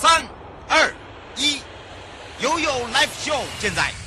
三、二、一，悠悠 Live Show 现在。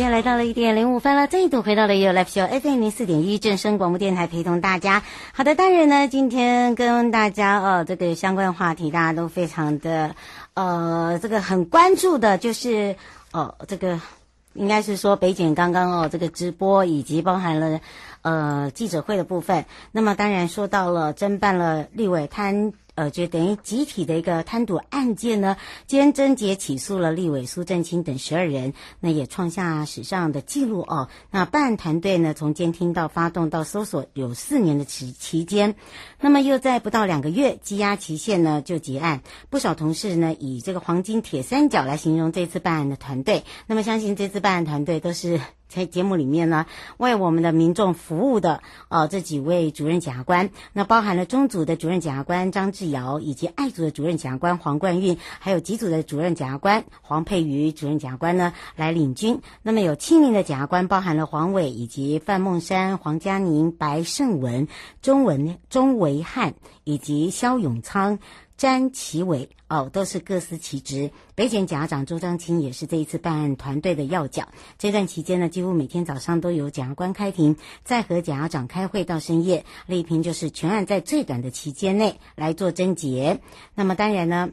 今天来到了一点零五分了，再度回到了由 Live Show FM 零四点一正声广播电台，陪同大家。好的，当然呢，今天跟大家呃这个相关话题，大家都非常的呃这个很关注的，就是哦、呃、这个应该是说北检刚刚哦这个直播，以及包含了呃记者会的部分。那么当然说到了侦办了立委贪。呃，就等于集体的一个贪渎案件呢，今天侦结起诉了立委苏震清等十二人，那也创下史上的纪录哦。那办案团队呢，从监听到发动到搜索有四年的期期间，那么又在不到两个月羁押期限呢就结案。不少同事呢以这个黄金铁三角来形容这次办案的团队。那么相信这次办案团队都是。在节目里面呢，为我们的民众服务的呃这几位主任检察官，那包含了中组的主任检察官张志尧，以及爱组的主任检察官黄冠运，还有几组的主任检察官黄佩瑜主任检察官呢来领军。那么有七名的检察官，包含了黄伟以及范梦山、黄嘉宁、白胜文、钟文钟维汉以及肖永昌。詹其伟哦，都是各司其职。北检检察长周章清也是这一次办案团队的要角。这段期间呢，几乎每天早上都有检察官开庭，再和检察长开会到深夜。丽萍就是全案在最短的期间内来做侦结。那么当然呢。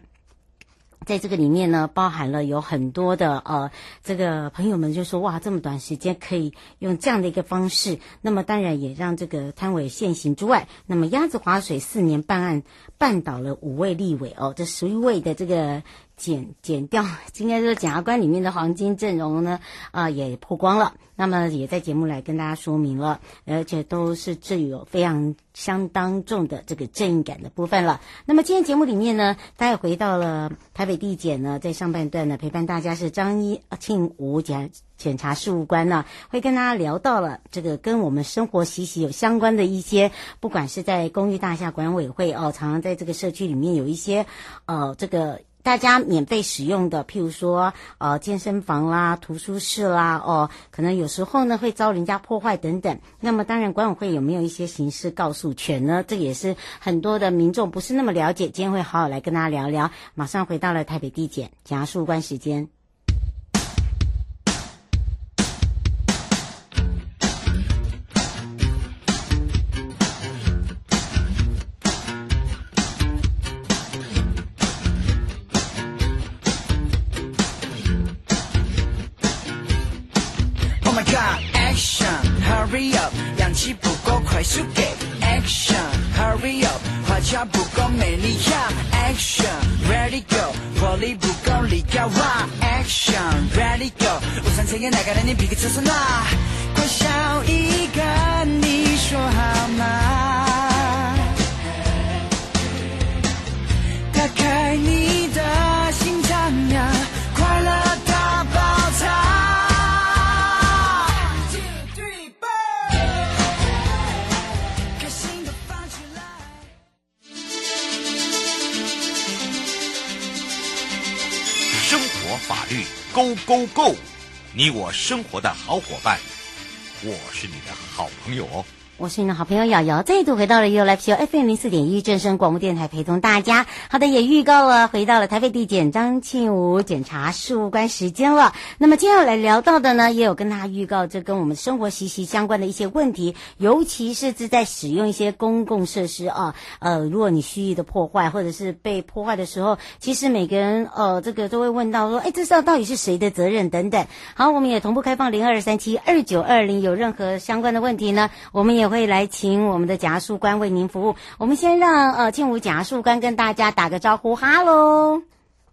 在这个里面呢，包含了有很多的呃，这个朋友们就说哇，这么短时间可以用这样的一个方式，那么当然也让这个摊位现行之外，那么鸭子划水四年办案，办倒了五位立委哦，这十一位的这个。剪剪掉，今天这个检察官里面的黄金阵容呢，啊、也曝光了。那么也在节目来跟大家说明了，而且都是具有非常相当重的这个正义感的部分了。那么今天节目里面呢，大家回到了台北地检呢，在上半段呢陪伴大家是张一庆吴检检察事务官呢，会跟大家聊到了这个跟我们生活息息有相关的一些，不管是在公寓大厦管委会哦，常常在这个社区里面有一些，呃，这个。大家免费使用的，譬如说，呃，健身房啦、图书室啦，哦，可能有时候呢会遭人家破坏等等。那么，当然管委会有没有一些形式告诉权呢？这也是很多的民众不是那么了解。今天会好好来跟大家聊聊。马上回到了台北地检检察事务官时间。我想测验哪个人你比个车身啊，快笑一个，你说好吗？打开你的心脏呀，快乐大爆炸！生活。法律 Go Go Go，你我生活的好伙伴，我是你的好朋友哦。我是你的好朋友瑶瑶，再度回到了 You Live Show FM 零四点一正声广播电台，陪同大家。好的，也预告了回到了台北地检张庆武检察事务官时间了。那么接下来聊到的呢，也有跟大家预告，这跟我们生活息息相关的一些问题，尤其是是在使用一些公共设施啊，呃，如果你蓄意的破坏或者是被破坏的时候，其实每个人呃，这个都会问到说，哎，这是到底是谁的责任等等。好，我们也同步开放零二三七二九二零，有任何相关的问题呢，我们也。会来请我们的贾树官为您服务。我们先让呃庆武贾树官跟大家打个招呼，哈喽。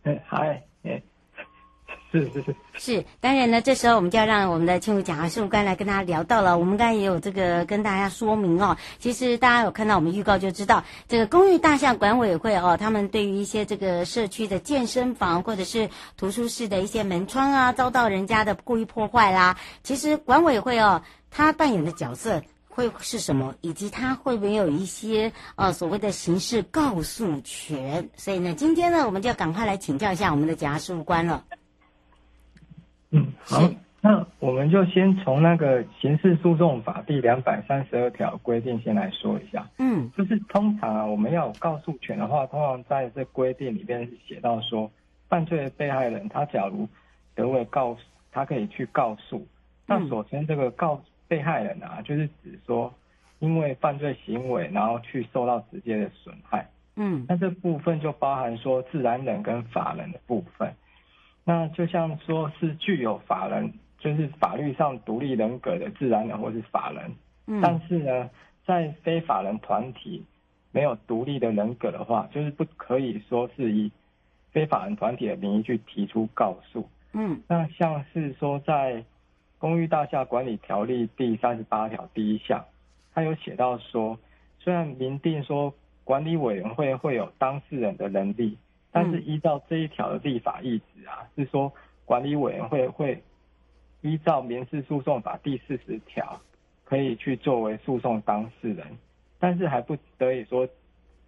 哎，嗨，哎，是是是。是，当然呢，这时候我们就要让我们的庆武检察官来跟大家聊到了。我们刚才也有这个跟大家说明哦，其实大家有看到我们预告就知道，这个公寓大厦管委会哦，他们对于一些这个社区的健身房或者是图书室的一些门窗啊，遭到人家的故意破坏啦，其实管委会哦，他扮演的角色。会是什么，以及他会不会有一些呃所谓的刑事告诉权？所以呢，今天呢，我们就要赶快来请教一下我们的检察官了。嗯，好，那我们就先从那个刑事诉讼法第两百三十二条规定先来说一下。嗯，就是通常啊，我们要有告诉权的话，通常在这规定里边写到说，犯罪的被害人他假如得为告，他可以去告诉。那首先这个告。被害人啊，就是指说，因为犯罪行为，然后去受到直接的损害。嗯，那这部分就包含说自然人跟法人的部分。那就像说是具有法人，就是法律上独立人格的自然人或是法人。嗯，但是呢，在非法人团体没有独立的人格的话，就是不可以说是以非法人团体的名义去提出告诉。嗯，那像是说在。公寓大厦管理条例第三十八条第一项，它有写到说，虽然明定说管理委员会会有当事人的能力，但是依照这一条的立法意旨啊，是说管理委员会会依照民事诉讼法第四十条，可以去作为诉讼当事人，但是还不得以说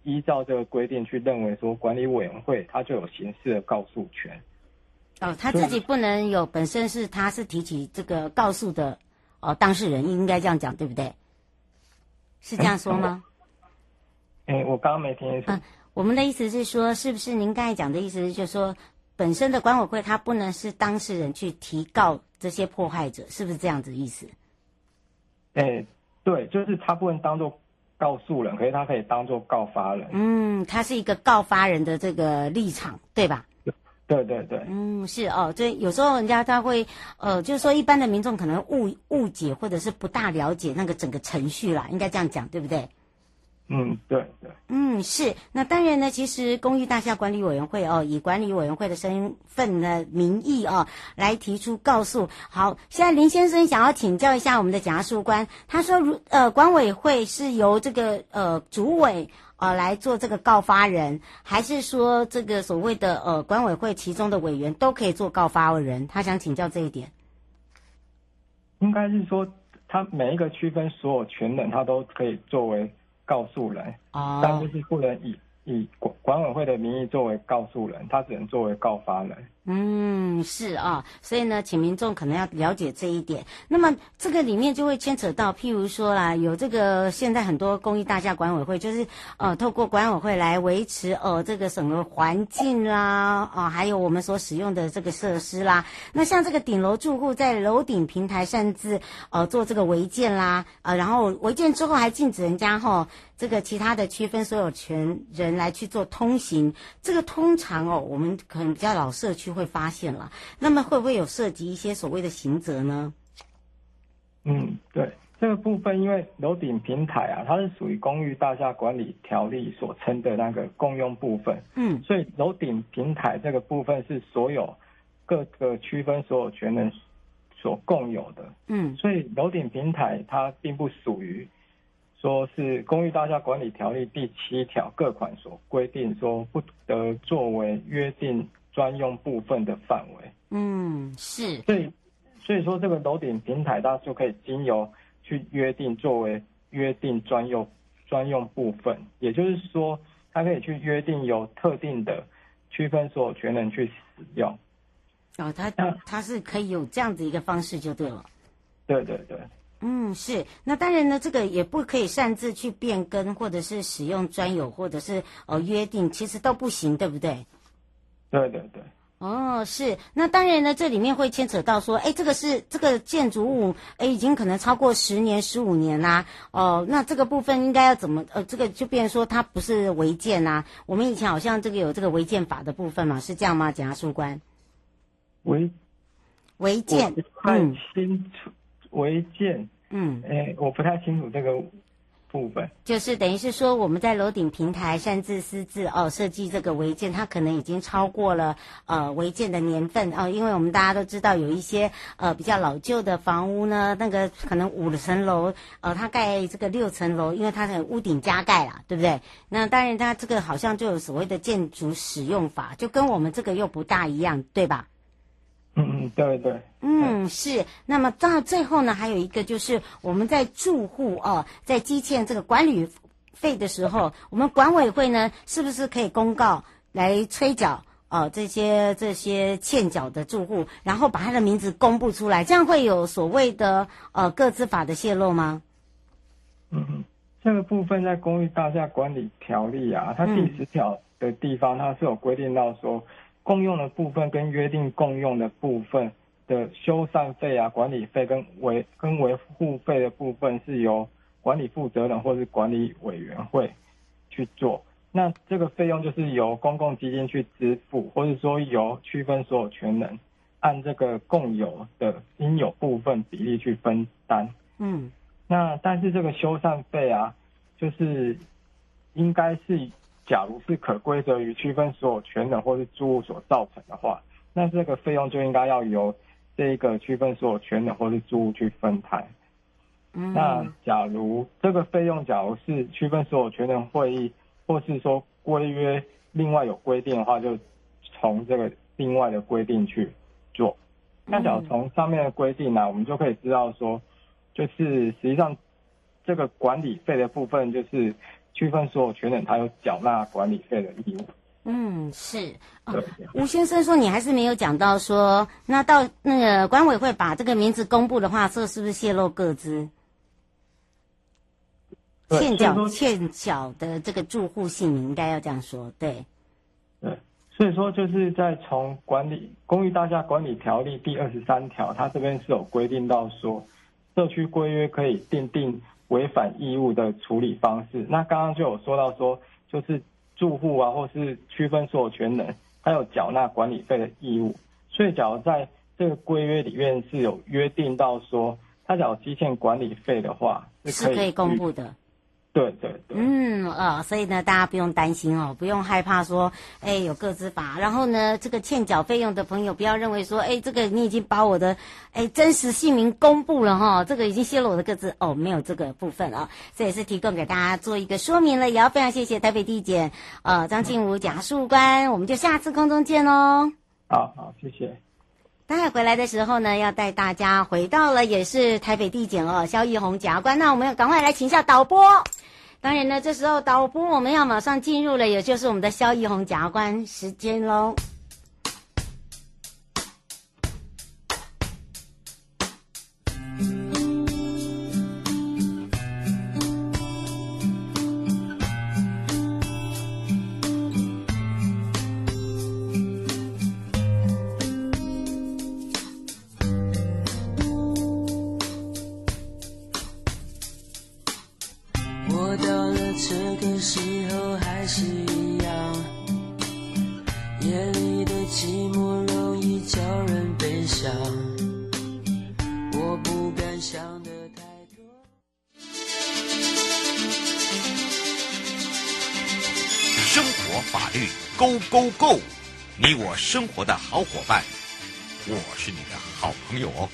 依照这个规定去认为说管理委员会它就有刑事的告诉权。哦，他自己不能有，本身是他是提起这个告诉的哦，当事人应该这样讲，对不对？是这样说吗？哎、欸，我刚刚没听清楚。嗯，我们的意思是说，是不是您刚才讲的意思，就是说，本身的管委会他不能是当事人去提告这些迫害者，是不是这样子意思？哎、欸，对，就是他不能当做告诉人，可是他可以当做告发人。嗯，他是一个告发人的这个立场，对吧？对对对，嗯，是哦，这有时候人家他会，呃，就是说一般的民众可能误误解或者是不大了解那个整个程序啦，应该这样讲，对不对？嗯，对对。嗯，是。那当然呢，其实公寓大厦管理委员会哦，以管理委员会的身份的名义哦，来提出告诉。好，现在林先生想要请教一下我们的检察官，他说如呃，管委会是由这个呃主委。呃，来做这个告发人，还是说这个所谓的呃管委会其中的委员都可以做告发人？他想请教这一点。应该是说，他每一个区分所有权人，他都可以作为告诉人，哦，但就是不能以以管管委会的名义作为告诉人，他只能作为告发人。嗯，是啊，所以呢，请民众可能要了解这一点。那么这个里面就会牵扯到，譬如说啦，有这个现在很多公益大厦管委会，就是呃，透过管委会来维持呃这个什么环境啦，啊、还有我们所使用的这个设施啦。那像这个顶楼住户在楼顶平台擅自呃做这个违建啦，呃，然后违建之后还禁止人家哈、哦、这个其他的区分所有权人来去做通行。这个通常哦，我们可能比较老社区。会发现了，那么会不会有涉及一些所谓的刑责呢？嗯，对这个部分，因为楼顶平台啊，它是属于公寓大厦管理条例所称的那个共用部分，嗯，所以楼顶平台这个部分是所有各个区分所有权人所共有的，嗯，所以楼顶平台它并不属于说是公寓大厦管理条例第七条各款所规定说不得作为约定专用部分的范围，嗯，是，所以所以说这个楼顶平台它就可以经由。去约定作为约定专用专用部分，也就是说，它可以去约定有特定的区分所有权人去使用。哦，它它是可以有这样子一个方式就对了。对对对。嗯，是。那当然呢，这个也不可以擅自去变更，或者是使用专有，或者是呃约定，其实都不行，对不对？对对对。哦，是，那当然呢，这里面会牵扯到说，哎，这个是这个建筑物，哎，已经可能超过十年、十五年啦，哦，那这个部分应该要怎么？呃，这个就变成说它不是违建呐。我们以前好像这个有这个违建法的部分嘛，是这样吗？检察官？违违建，不太清楚，违建，嗯，哎，我不太清楚这个。部分就是等于是说，我们在楼顶平台擅自私自哦设计这个违建，它可能已经超过了呃违建的年份哦，因为我们大家都知道有一些呃比较老旧的房屋呢，那个可能五层楼呃它盖这个六层楼，因为它的屋顶加盖了，对不对？那当然它这个好像就有所谓的建筑使用法，就跟我们这个又不大一样，对吧？嗯嗯，对对，嗯是。那么到最后呢，还有一个就是我们在住户哦，在积欠这个管理费的时候，我们管委会呢，是不是可以公告来催缴哦这些这些欠缴的住户，然后把他的名字公布出来，这样会有所谓的呃个资法的泄露吗？嗯嗯，这个部分在公寓大厦管理条例啊，它第十条的地方，它是有规定到说。共用的部分跟约定共用的部分的修缮费啊、管理费跟维跟维护费的部分是由管理负责人或是管理委员会去做。那这个费用就是由公共基金去支付，或者说由区分所有权人按这个共有的应有部分比例去分担。嗯，那但是这个修缮费啊，就是应该是。假如是可归责于区分所有权人或是住户所造成的话，那这个费用就应该要由这个区分所有权人或是住户去分摊。嗯。那假如这个费用假如是区分所有权人会议或是说规约另外有规定的话，就从这个另外的规定去做。那假如从上面的规定呢，我们就可以知道说，就是实际上这个管理费的部分就是。区分所有权人，他有缴纳管理费的义务。嗯，是。哦，吴先生说，你还是没有讲到说，那到那个管委会把这个名字公布的话，这是不是泄露个资？欠缴欠缴的这个住户姓名应该要这样说，对。对，所以说就是在从管理公寓大厦管理条例第二十三条，它这边是有规定到说，社区规约可以订定。违反义务的处理方式，那刚刚就有说到说，就是住户啊，或是区分所有权人，他有缴纳管理费的义务。所以，假如在这个规约里面是有约定到说，他只要积欠管理费的话，是可以，是可以公布的。对对对，嗯呃，所以呢，大家不用担心哦，不用害怕说，哎，有个资法。然后呢，这个欠缴费用的朋友，不要认为说，哎，这个你已经把我的，哎，真实姓名公布了哈，这个已经泄露我的个资哦，没有这个部分啊，这也是提供给大家做一个说明了，也要非常谢谢台北地检呃张静武检察官，我们就下次空中见喽。好好，谢谢。大海回来的时候呢，要带大家回到了也是台北地检哦，萧义宏检察官，那我们要赶快来请一下导播。当然呢，这时候导播我们要马上进入了，也就是我们的萧义宏检察官时间喽。想的太多。生活法律 Go Go Go，你我生活的好伙伴，我是你的好朋友哦。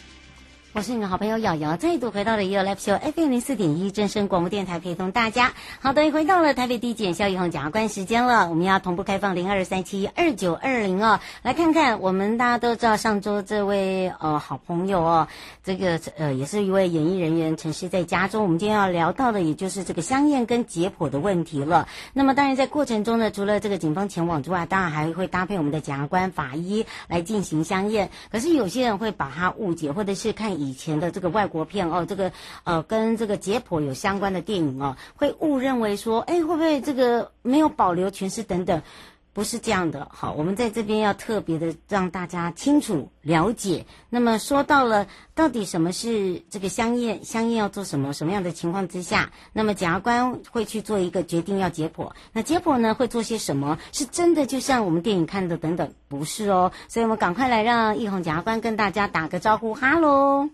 我是你的好朋友瑶瑶，再度回到了 You Live Show FM 零四点一正声广播电台，陪同大家。好的，回到了台北地检萧奕弘检察官时间了，我们要同步开放零二三七二九二零哦，来看看我们大家都知道上周这位呃好朋友哦，这个呃也是一位演艺人员陈尸在家中。我们今天要聊到的也就是这个香艳跟解剖的问题了。那么当然在过程中呢，除了这个警方前往之外，当然还会搭配我们的检察官法医来进行相验。可是有些人会把它误解，或者是看。以前的这个外国片哦，这个呃跟这个解剖有相关的电影哦，会误认为说，哎，会不会这个没有保留全尸等等？不是这样的。好，我们在这边要特别的让大家清楚了解。那么说到了到底什么是这个相验，相验要做什么？什么样的情况之下，那么检察官会去做一个决定要解剖？那解剖呢会做些什么？是真的就像我们电影看的等等？不是哦。所以我们赶快来让奕弘检察官跟大家打个招呼，哈喽。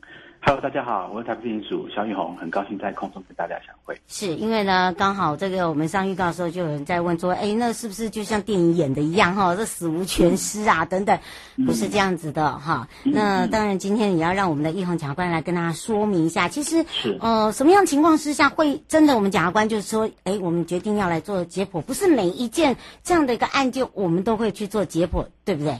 Hello，大家好，我是台北地检署萧奕弘，很高兴在空中跟大家相会。是因为呢，刚好这个我们上预告的时候，就有人在问说，哎，那是不是就像电影演的一样哈？这死无全尸啊，等等，不是这样子的哈。嗯、那当然，今天也要让我们的玉红检察官来跟大家说明一下，其实是呃，什么样情况之下会真的我们检察官就是说，哎，我们决定要来做解剖，不是每一件这样的一个案件我们都会去做解剖，对不对？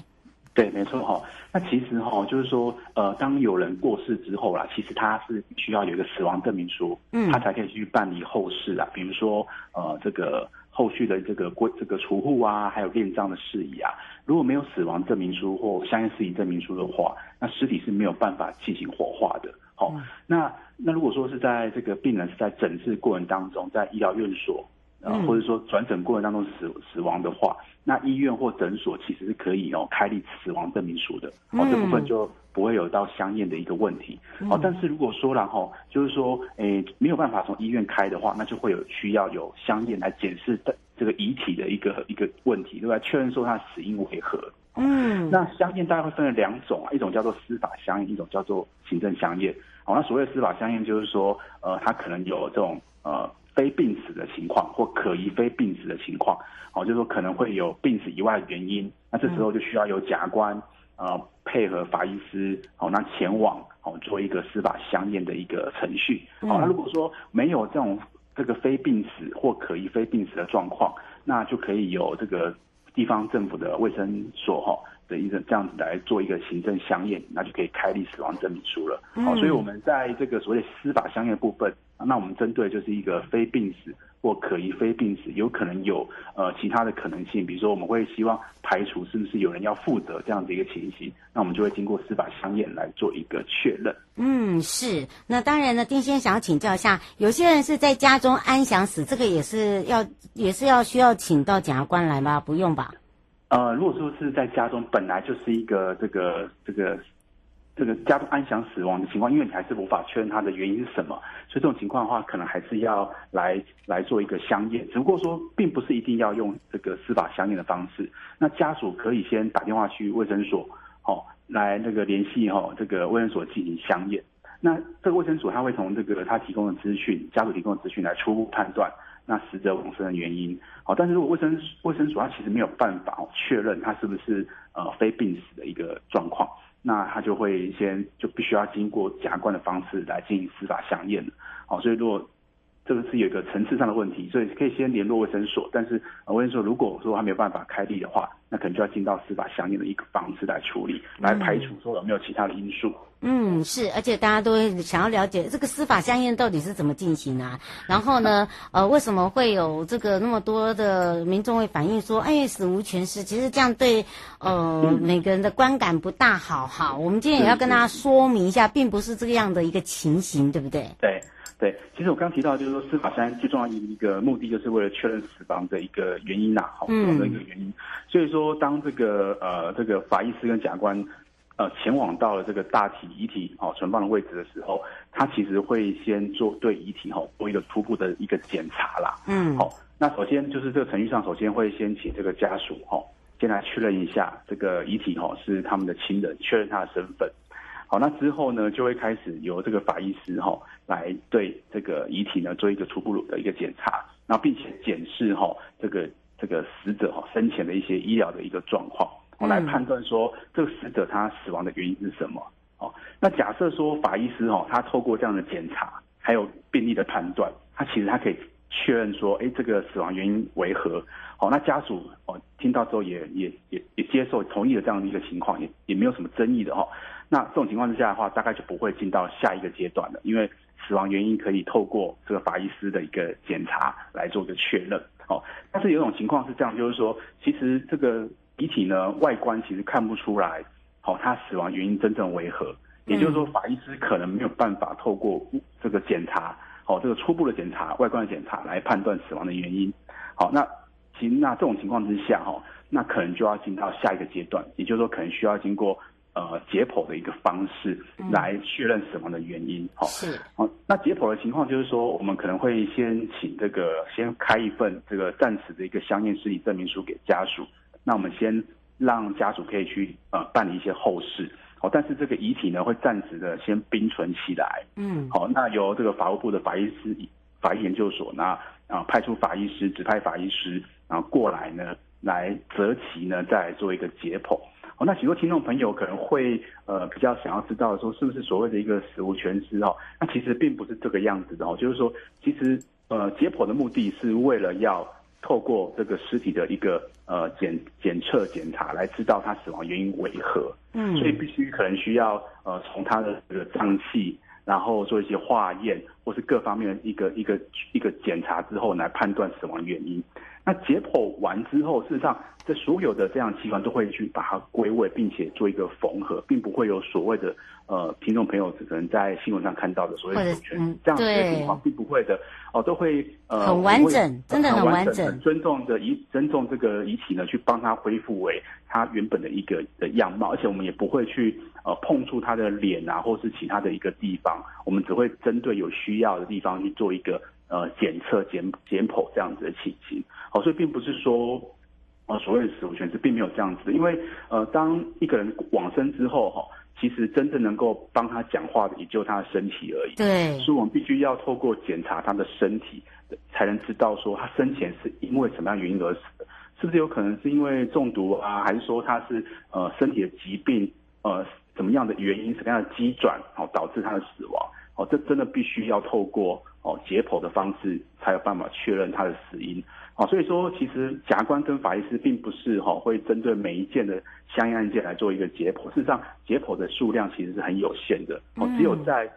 对，没错哈。那其实哈，就是说，呃，当有人过世之后啦，其实他是需要有一个死亡证明书，嗯，他才可以去办理后事啊，比如说，呃，这个后续的这个归这个除户啊，还有殓葬的事宜啊，如果没有死亡证明书或相应事宜证明书的话，那尸体是没有办法进行火化的。好，嗯，那那如果说是在这个病人是在诊治过程当中，在医疗院所。呃，或者说转诊过程当中死死亡的话，那医院或诊所其实是可以哦开立死亡证明书的，哦，这部分就不会有到相应的一个问题。哦，但是如果说然后就是说，诶没有办法从医院开的话，那就会有需要有相应来检视的这个遗体的一个一个问题，对吧？确认说他死因为何。嗯，那相验大概会分为两种啊，一种叫做司法相验，一种叫做行政相验。好，那所谓的司法相验就是说，呃，他可能有这种呃。非病死的情况或可疑非病死的情况，哦，就是说可能会有病死以外的原因，那这时候就需要有检察官呃配合法医师，哦，那前往哦做一个司法相验的一个程序，哦，那如果说没有这种这个非病死或可疑非病死的状况，那就可以有这个地方政府的卫生所哈的一个这样子来做一个行政相验，那就可以开立死亡证明书了，好，所以我们在这个所谓司法相验部分。那我们针对就是一个非病死或可疑非病死，有可能有呃其他的可能性，比如说我们会希望排除是不是有人要负责这样的一个情形，那我们就会经过司法相验来做一个确认。嗯，是。那当然呢，丁先生想要请教一下，有些人是在家中安详死，这个也是要也是要需要请到检察官来吗？不用吧？呃，如果说是在家中本来就是一个这个这个。这个家中安详死亡的情况，因为你还是无法确认它的原因是什么，所以这种情况的话，可能还是要来来做一个相验。只不过说，并不是一定要用这个司法相验的方式。那家属可以先打电话去卫生所，哦，来那个联系哈这个卫生所进行相验。那这个卫生所他会从这个他提供的资讯，家属提供的资讯来初步判断那死者往生的原因。好，但是如果卫生卫生所他其实没有办法确认他是不是呃非病死的一个状况。那他就会先就必须要经过加冠的方式来进行司法相验。了，好，所以如果这个是有一个层次上的问题，所以可以先联络卫生所，但是卫生所如果说他没有办法开立的话，那可能就要进到司法相应的一个方式来处理，来排除说有没有其他的因素。嗯，是，而且大家都会想要了解这个司法相应到底是怎么进行啊？然后呢，呃，为什么会有这个那么多的民众会反映说，哎，死无全尸？其实这样对呃、嗯、每个人的观感不大好。哈，我们今天也要跟大家说明一下，并不是这个样的一个情形，对不对？对。对，其实我刚刚提到，就是说司法相验最重要的一个目的，就是为了确认死亡的一个原因呐，好，死亡的一个原因。嗯、所以说，当这个呃这个法医师跟检察官呃前往到了这个大体遗体哦存放的位置的时候，他其实会先做对遗体哈做一个初步的一个检查啦。嗯，好，那首先就是这个程序上，首先会先请这个家属哈先来确认一下这个遗体哈是他们的亲人，确认他的身份。好，那之后呢，就会开始由这个法医师哈来对这个遗体呢做一个初步的一个检查，然后并且检视哈这个这个死者哈生前的一些医疗的一个状况，我来判断说这个死者他死亡的原因是什么。哦，那假设说法医师哈，他透过这样的检查，还有病例的判断，他其实他可以确认说，哎，这个死亡原因为何？好，那家属哦听到之后也也也也接受同意了这样的一个情况，也也没有什么争议的哈。那这种情况之下的话，大概就不会进到下一个阶段了，因为死亡原因可以透过这个法医师的一个检查来做个确认。哦，但是有一种情况是这样，就是说，其实这个遗体呢外观其实看不出来。好，他死亡原因真正为何？也就是说，法医师可能没有办法透过这个检查，哦，这个初步的检查、外观的检查来判断死亡的原因。好，那其那这种情况之下，哈，那可能就要进到下一个阶段，也就是说，可能需要经过呃解剖的一个方式来确认死亡的原因。好，是。好，那解剖的情况就是说，我们可能会先请这个先开一份这个暂时的一个相应尸体证明书给家属。那我们先。让家属可以去呃办理一些后事，好，但是这个遗体呢会暂时的先冰存起来，嗯，好，那由这个法务部的法医师、法医研究所呢啊派出法医师、指派法医师，然后过来呢来择期呢再来做一个解剖，好，那许多听众朋友可能会呃比较想要知道说是不是所谓的一个死无全尸哦，那其实并不是这个样子的哦，就是说其实呃解剖的目的是为了要。透过这个尸体的一个呃检检测检查来知道他死亡原因为何，嗯，所以必须可能需要呃从他的这个脏器，然后做一些化验或是各方面的一个一个一个检查之后来判断死亡原因。那解剖完之后，事实上这所有的这样器官都会去把它归位，并且做一个缝合，并不会有所谓的呃听众朋友可能在新闻上看到的所谓的全这样子的情况，并不会的。哦，都会呃很完整，真的很完整，很尊重的遗尊重这个遗体呢，去帮他恢复为他原本的一个的样貌，而且我们也不会去呃碰触他的脸啊，或是其他的一个地方，我们只会针对有需要的地方去做一个呃检测检检剖这样子的情形。好，所以并不是说呃所谓的死无全尸并没有这样子的，因为呃当一个人往生之后哈。其实真正能够帮他讲话的，也就他的身体而已。对，所以我们必须要透过检查他的身体，才能知道说他生前是因为什么样原因而死的，是不是有可能是因为中毒啊，还是说他是呃身体的疾病，呃怎么样的原因，什么样的机转哦导致他的死亡？哦，这真的必须要透过哦解剖的方式，才有办法确认他的死因。哦，所以说其实检察官跟法医师并不是哈会针对每一件的相应案件来做一个解剖，事实上解剖的数量其实是很有限的。哦，只有在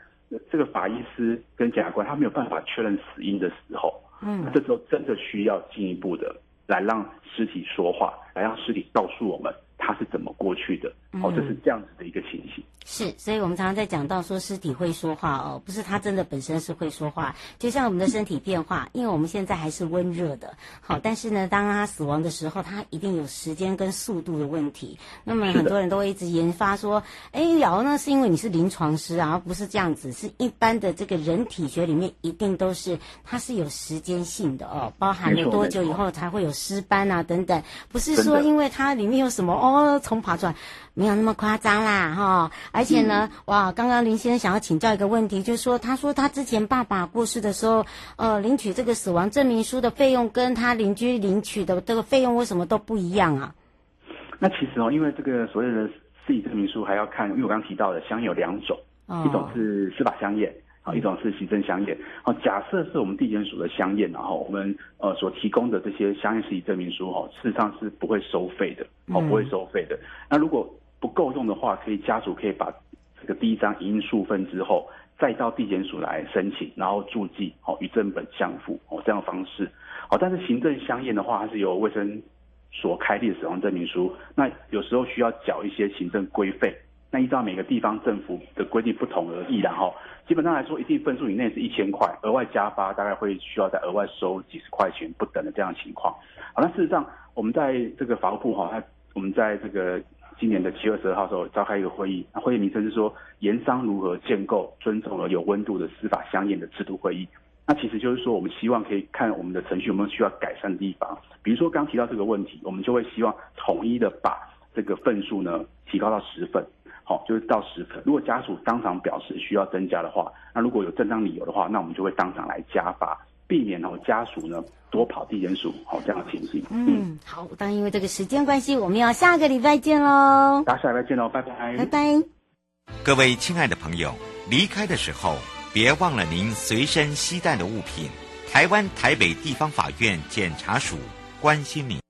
这个法医师跟检察官他没有办法确认死因的时候，嗯，这时候真的需要进一步的来让尸体说话，来让尸体告诉我们他是怎么过去的。哦，这是这样子的一个情形。是，所以我们常常在讲到说尸体会说话哦，不是他真的本身是会说话，就像我们的身体变化，因为我们现在还是温热的，好，但是呢，当他死亡的时候，他一定有时间跟速度的问题。那么很多人都会一直研发说，哎，瑶呢是因为你是临床师啊，而不是这样子，是一般的这个人体学里面一定都是它是有时间性的哦，包含了多久以后才会有尸斑啊等等，不是说因为它里面有什么哦虫爬出来。没有那么夸张啦，哈！而且呢，嗯、哇，刚刚林先生想要请教一个问题，就是说，他说他之前爸爸过世的时候，呃，领取这个死亡证明书的费用，跟他邻居领取的这个费用为什么都不一样啊？那其实哦，因为这个所谓的自己证明书还要看，因为我刚刚提到的相验有两种，哦、一种是司法相验，啊，一种是行政相验。哦，假设是我们地检署的相验，然后我们呃所提供的这些相验尸体证明书，哦，事实上是不会收费的，哦，不会收费的。嗯、那如果不够用的话，可以家属可以把这个第一张影印处分之后，再到地检署来申请，然后注记，哦与正本相符，哦这样的方式，好，但是行政相验的话，它是由卫生所开立的死亡证明书，那有时候需要缴一些行政规费，那依照每个地方政府的规定不同而异，然后基本上来说，一定分数以内是一千块，额外加发大概会需要再额外收几十块钱不等的这样的情况，好，那事实上我们在这个法务部哈，它我们在这个。今年的七月十二号时候召开一个会议，那会议名称是说盐商如何建构尊重而有温度的司法相应的制度会议。那其实就是说，我们希望可以看我们的程序有没有需要改善的地方。比如说刚提到这个问题，我们就会希望统一的把这个分数呢提高到十分，好，就是到十分。如果家属当场表示需要增加的话，那如果有正当理由的话，那我们就会当场来加发。避免哦家属呢多跑地检署，好这样的情形。嗯，好，但因为这个时间关系，我们要下个礼拜见喽。大家下礼拜见喽，拜拜。拜拜。各位亲爱的朋友，离开的时候别忘了您随身携带的物品。台湾台北地方法院检察署关心您。